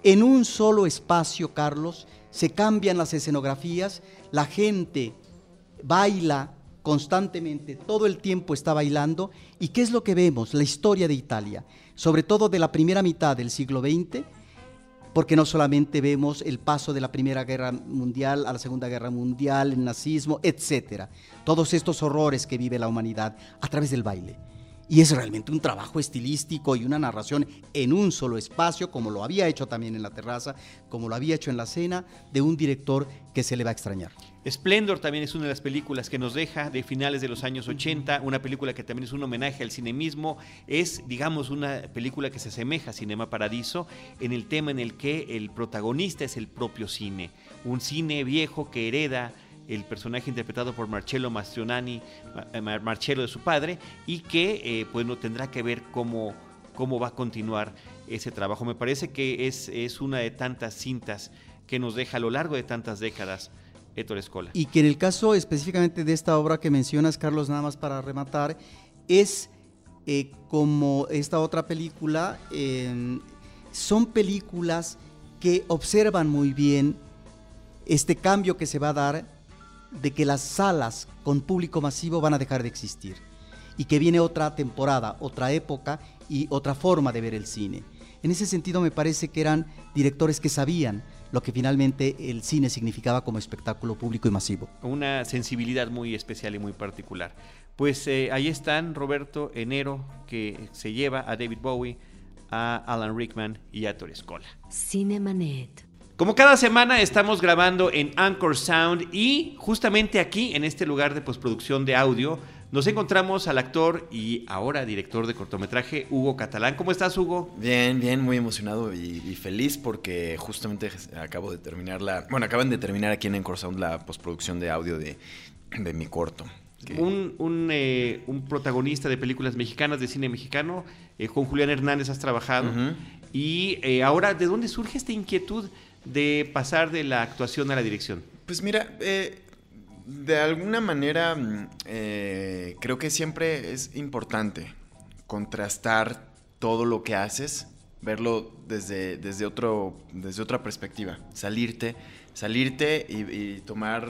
En un solo espacio, Carlos, se cambian las escenografías, la gente baila constantemente, todo el tiempo está bailando. ¿Y qué es lo que vemos? La historia de Italia, sobre todo de la primera mitad del siglo XX, porque no solamente vemos el paso de la Primera Guerra Mundial a la Segunda Guerra Mundial, el nazismo, etcétera, todos estos horrores que vive la humanidad a través del baile. Y es realmente un trabajo estilístico y una narración en un solo espacio, como lo había hecho también en la terraza, como lo había hecho en la cena, de un director que se le va a extrañar. Splendor también es una de las películas que nos deja de finales de los años 80, una película que también es un homenaje al cine mismo, es digamos una película que se asemeja a Cinema Paradiso en el tema en el que el protagonista es el propio cine, un cine viejo que hereda el personaje interpretado por Marcello Mastroianni, eh, Marcello de su padre, y que eh, pues no tendrá que ver cómo, cómo va a continuar ese trabajo. Me parece que es, es una de tantas cintas que nos deja a lo largo de tantas décadas Y que en el caso específicamente de esta obra que mencionas, Carlos, nada más para rematar, es eh, como esta otra película, son películas que observan muy bien este cambio que se va a dar de que las salas con público masivo van a dejar de existir y que viene otra temporada, otra época y otra forma de ver el cine. En ese sentido me parece que eran directores que sabían lo que finalmente el cine significaba como espectáculo público y masivo. Una sensibilidad muy especial y muy particular. Pues eh, ahí están Roberto Enero, que se lleva a David Bowie, a Alan Rickman y a Torres Cola. Cinemanet. Como cada semana estamos grabando en Anchor Sound y justamente aquí, en este lugar de postproducción de audio, nos encontramos al actor y ahora director de cortometraje Hugo Catalán. ¿Cómo estás, Hugo? Bien, bien, muy emocionado y, feliz porque justamente acabo de terminar la. Bueno, acaban de terminar aquí en Encorsound la postproducción de audio de, mi corto. Un, eh, un, protagonista de películas mexicanas, de cine mexicano, eh, con Julián Hernández has trabajado. Y eh, ahora, ¿de dónde surge esta inquietud de pasar de la actuación a la dirección? Pues mira, eh, de alguna manera mm, eh, creo que siempre es importante contrastar todo lo que haces, verlo desde, desde, otro, desde otra perspectiva, salirte, salirte y, tomar,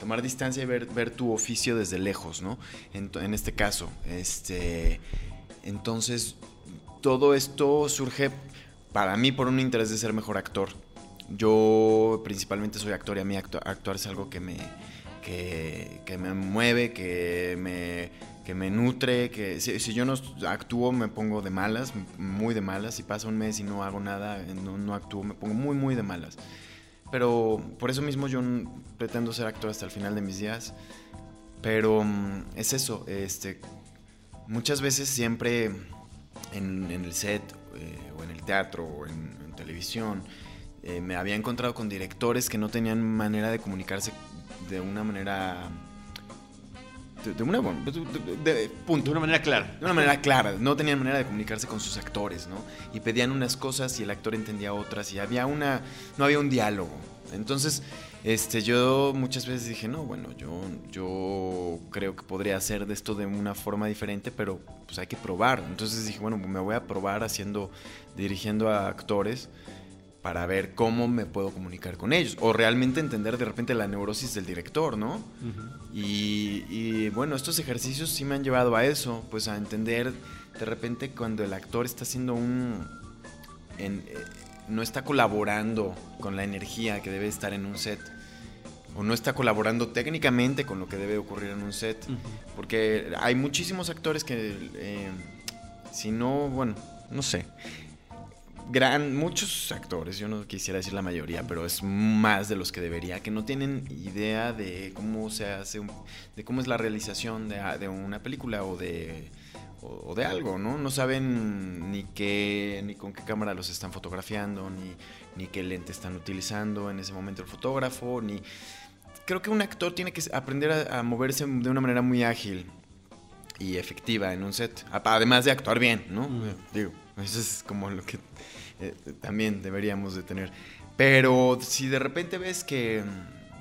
tomar distancia y ver, ver, tu oficio desde lejos, ¿no? En, en, este caso, este, entonces todo esto surge para mí por un interés de ser mejor actor. Yo principalmente soy actor y a mí actuar es algo que me, que, me mueve, que me, que me nutre, que si, yo no actúo me pongo de malas, muy de malas, si pasa un mes y no hago nada, no, no actúo, me pongo muy, muy de malas. Pero por eso mismo yo pretendo ser actor hasta el final de mis días. Pero mm, es eso, este, muchas veces siempre en, el set eh, o en el teatro o en, televisión eh, me había encontrado con directores que no tenían manera de comunicarse de una manera de, una de, punto. una manera clara. De una manera clara. No tenían manera de comunicarse con sus actores, ¿no? Y pedían unas cosas y el actor entendía otras y había una. no había un diálogo. Entonces, este, yo muchas veces dije, no, bueno, yo, yo creo que podría hacer de esto de una forma diferente, pero pues hay que probar. Entonces dije, bueno, me voy a probar haciendo, dirigiendo a actores para ver cómo me puedo comunicar con ellos o realmente entender de repente la neurosis del director, ¿no? y, bueno, estos ejercicios sí me han llevado a eso, pues a entender de repente cuando el actor está haciendo un... Eh, no está colaborando con la energía que debe estar en un set o no está colaborando técnicamente con lo que debe ocurrir en un set, porque hay muchísimos actores que eh, si no, bueno, no sé, gran, muchos actores, yo no quisiera decir la mayoría, pero es más de los que debería, que no tienen idea de cómo se hace, de cómo es la realización de, una película o de, o, de algo, ¿no? No saben ni qué, ni con qué cámara los están fotografiando, ni, ni qué lente están utilizando en ese momento el fotógrafo, ni... Creo que un actor tiene que aprender a, a moverse de una manera muy ágil y efectiva en un set, además de actuar bien, ¿no? Digo, eso es como lo que eh, también deberíamos de tener. Pero si de repente ves que,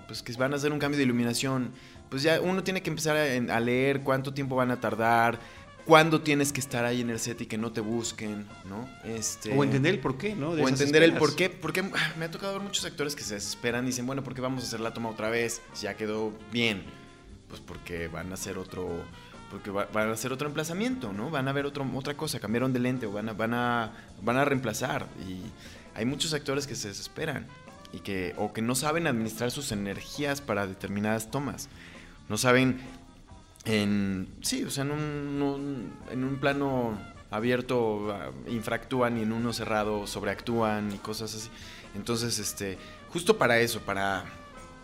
pues, que van a hacer un cambio de iluminación, pues ya uno tiene que empezar a, leer cuánto tiempo van a tardar, cuándo tienes que estar ahí en el set y que no te busquen, ¿no? Este, o entender el porqué, ¿no? o entender el porqué, porque me ha tocado ver muchos actores que se desesperan y dicen, bueno, ¿por qué vamos a hacer la toma otra vez? Ya quedó bien. Pues porque van a hacer otro porque van a hacer otro emplazamiento, ¿no? Van a ver otro, otra cosa, cambiaron de lente o van a, van, a, van a reemplazar. Y hay muchos actores que se desesperan y que, o que no saben administrar sus energías para determinadas tomas. No saben en, sí, o sea, en un, en un plano abierto ah, infractúan y en uno cerrado sobreactúan y cosas así. Entonces, este, justo para eso, para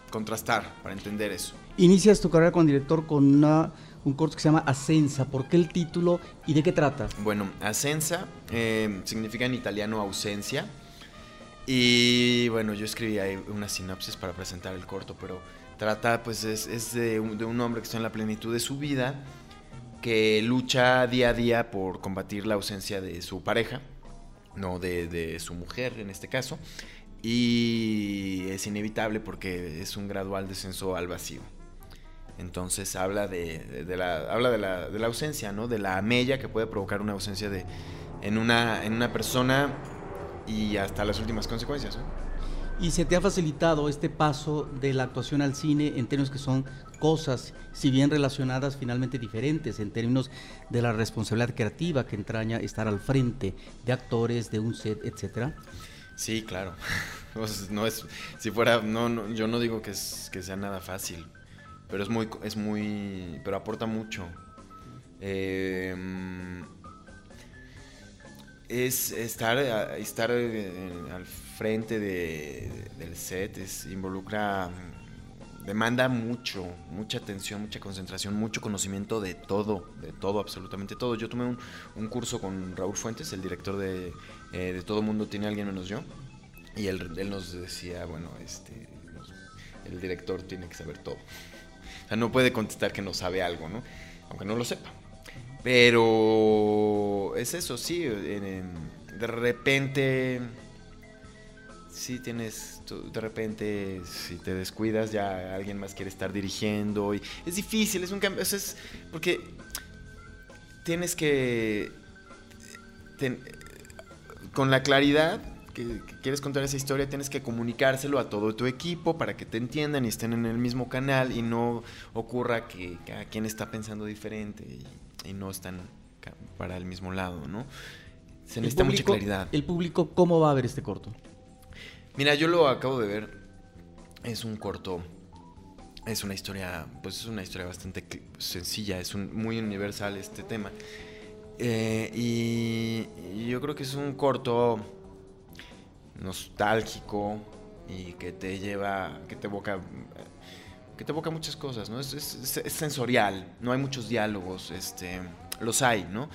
contrastar, para entender eso. Inicias tu carrera como director con una un corto que se llama Ascensa. ¿Por qué el título y de qué trata? Bueno, Ascensa eh, significa en italiano ausencia. Y bueno, yo escribí ahí una sinopsis para presentar el corto, pero trata, pues, es, de, un, hombre que está en la plenitud de su vida, que lucha día a día por combatir la ausencia de su pareja, no de, de su mujer en este caso, y es inevitable porque es un gradual descenso al vacío. Entonces habla de, la, habla de la, de la, ausencia, ¿no? De la mella que puede provocar una ausencia de, en, una, en una persona y hasta las últimas consecuencias. ¿Y se te ha facilitado este paso de la actuación al cine en términos que son cosas, si bien relacionadas, finalmente diferentes, en términos de la responsabilidad creativa que entraña estar al frente de actores, de un set, etcétera? Sí, claro. no es, si fuera, no, no, yo no digo que, es, que sea nada fácil, pero es muy, es muy, pero aporta mucho. Em, es estar, estar al frente de, del set, es, involucra demanda mucho, mucha atención, mucha concentración, mucho conocimiento de todo, de todo, absolutamente todo. Yo tomé un, curso con Raúl Fuentes, el director de, eh, de Todo Mundo Tiene Alguien Menos Yo, y él, él nos decía, bueno, este, el director tiene que saber todo. O sea, no puede contestar que no sabe algo, ¿no? Aunque no lo sepa. Pero es eso, sí. de repente, sí tienes, de repente, si te descuidas, ya alguien más quiere estar dirigiendo. Y es difícil, es un cambio. o sea, es porque tienes que. con la claridad que, que quieres contar esa historia, tienes que comunicárselo a todo tu equipo para que te entiendan y estén en el mismo canal y no ocurra que cada quien está pensando diferente y, y no están para el mismo lado, ¿no? Se necesita mucha claridad. ¿El público cómo va a ver este corto? Mira, yo lo acabo de ver. Es un corto. Es una historia, pues es una historia bastante sencilla, es un, muy universal este tema. Eh, y, y yo creo que es un corto nostálgico y que te lleva, que te evoca, que te evoca muchas cosas, ¿no? Es, es- sensorial, no hay muchos diálogos, este, los hay, ¿no?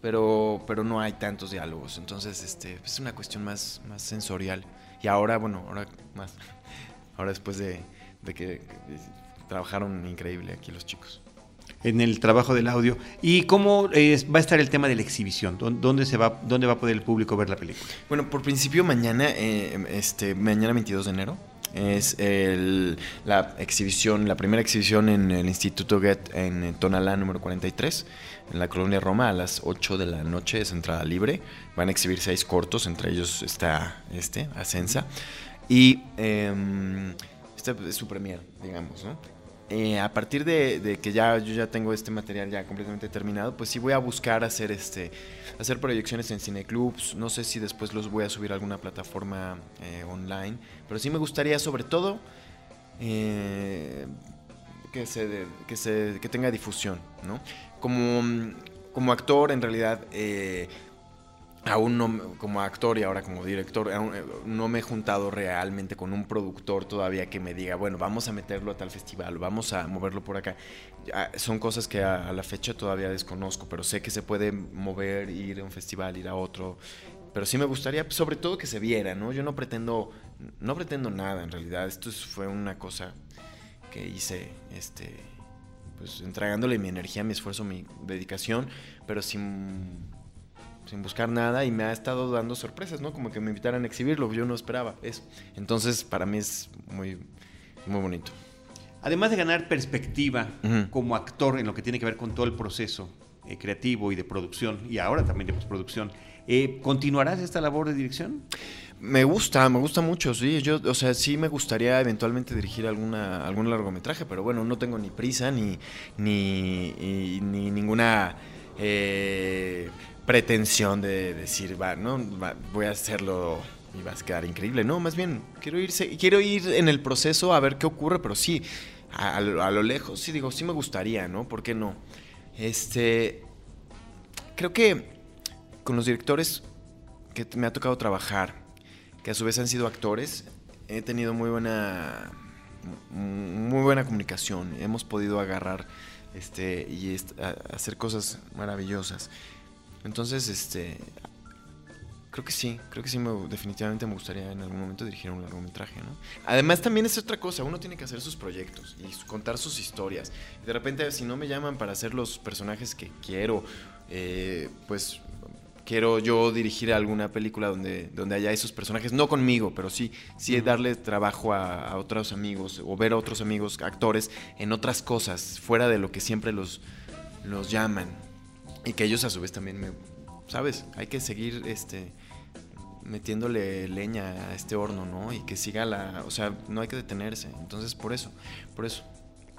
Pero, pero no hay tantos diálogos, entonces este, es una cuestión más, más sensorial. Y ahora, bueno, ahora más, ahora después de, de que trabajaron increíble aquí los chicos. En el trabajo del audio. ¿Y cómo eh, va a estar el tema de la exhibición? ¿Dó- ¿Dónde, se va, ¿Dónde va a poder el público ver la película? Bueno, por principio mañana, eh, este, mañana 22 de enero, es el- la exhibición, la primera exhibición en el Instituto Goethe en Tonalá número 43, en la colonia Roma, a las 8 de la noche, es entrada libre. Van a exhibir seis cortos, entre ellos está este, Ascensa. Y eh, esta es su premier, digamos, ¿no? Eh, a partir de, que ya yo ya tengo este material ya completamente terminado, pues sí voy a buscar hacer este hacer proyecciones en cineclubs. No sé si después los voy a subir a alguna plataforma eh, online, pero sí me gustaría sobre todo eh, que se que se que tenga difusión, ¿no? Como como actor en realidad aún no, como actor y ahora como director, aún, eh, no me he juntado realmente con un productor todavía que me diga, bueno, vamos a meterlo a tal festival, vamos a moverlo por acá. Son cosas que a, la fecha todavía desconozco, pero sé que se puede mover, ir a un festival, ir a otro. Pero sí me gustaría, sobre todo que se viera, ¿no? Yo no pretendo, no pretendo nada en realidad. Esto es- fue una cosa que hice, este, pues entregándole mi energía, mi esfuerzo, mi dedicación, pero sin sin buscar nada y me ha estado dando sorpresas, ¿no? Como que me invitaran a exhibirlo, yo no esperaba eso. Entonces, para mí es muy, muy bonito. Además de ganar perspectiva como actor en lo que tiene que ver con todo el proceso eh, creativo y de producción, y ahora también de postproducción, eh, ¿continuarás esta labor de dirección? Me gusta, me gusta mucho, sí. Yo, o sea, sí me gustaría eventualmente dirigir alguna, algún largometraje, pero bueno, no tengo ni prisa ni, ni, ni ninguna eh, pretensión de decir, va, no, voy a hacerlo y va a quedar increíble. No, más bien, quiero irse, quiero ir en el proceso a ver qué ocurre, pero sí, a, lo- lejos, sí digo, sí me gustaría, ¿no? ¿Por qué no? Este, creo que con los directores que me ha tocado trabajar, que a su vez han sido actores, he tenido muy buena muy buena comunicación. Hemos podido agarrar este y hacer cosas maravillosas. Entonces, este creo que sí, creo que sí me, definitivamente me gustaría en algún momento dirigir un largometraje, ¿no? Además también es otra cosa, uno tiene que hacer sus proyectos y contar sus historias. Y de repente si no me llaman para hacer los personajes que quiero, eh, pues quiero yo dirigir alguna película donde, donde haya esos personajes, no conmigo, pero sí, sí darle trabajo a, a otros amigos o ver a otros amigos, actores, en otras cosas, fuera de lo que siempre los, los llaman. Y que ellos a su vez también me, ¿sabes? Hay que seguir este metiéndole leña a este horno, ¿no? Y que siga la, o sea, no hay que detenerse. Entonces, por eso, por eso.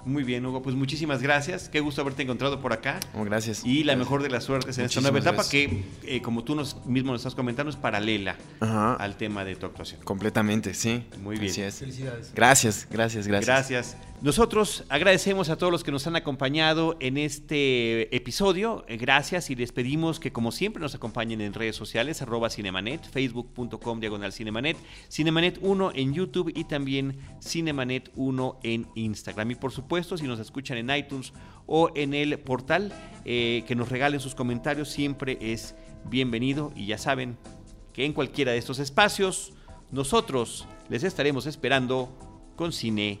Muy bien, Hugo, pues muchísimas gracias. Qué gusto haberte encontrado por acá. Oh, gracias. Y la mejor de las suertes en esta nueva etapa Muchísimas que, eh, como tú nos, mismo nos estás comentando, es paralela Ajá. al tema de tu actuación. Completamente, sí. Muy bien. Así es. Felicidades. Gracias, gracias, gracias. Gracias. Nosotros agradecemos a todos los que nos han acompañado en este episodio. Eh, gracias y les pedimos que como siempre nos acompañen en redes sociales, arroba Cinemanet, facebook.com diagonal Cinemanet, Cinemanet 1 en YouTube y también Cinemanet 1 en Instagram. Y por supuesto, si nos escuchan en iTunes o en el portal, eh, que nos regalen sus comentarios siempre es bienvenido y ya saben que en cualquiera de estos espacios nosotros les estaremos esperando con cine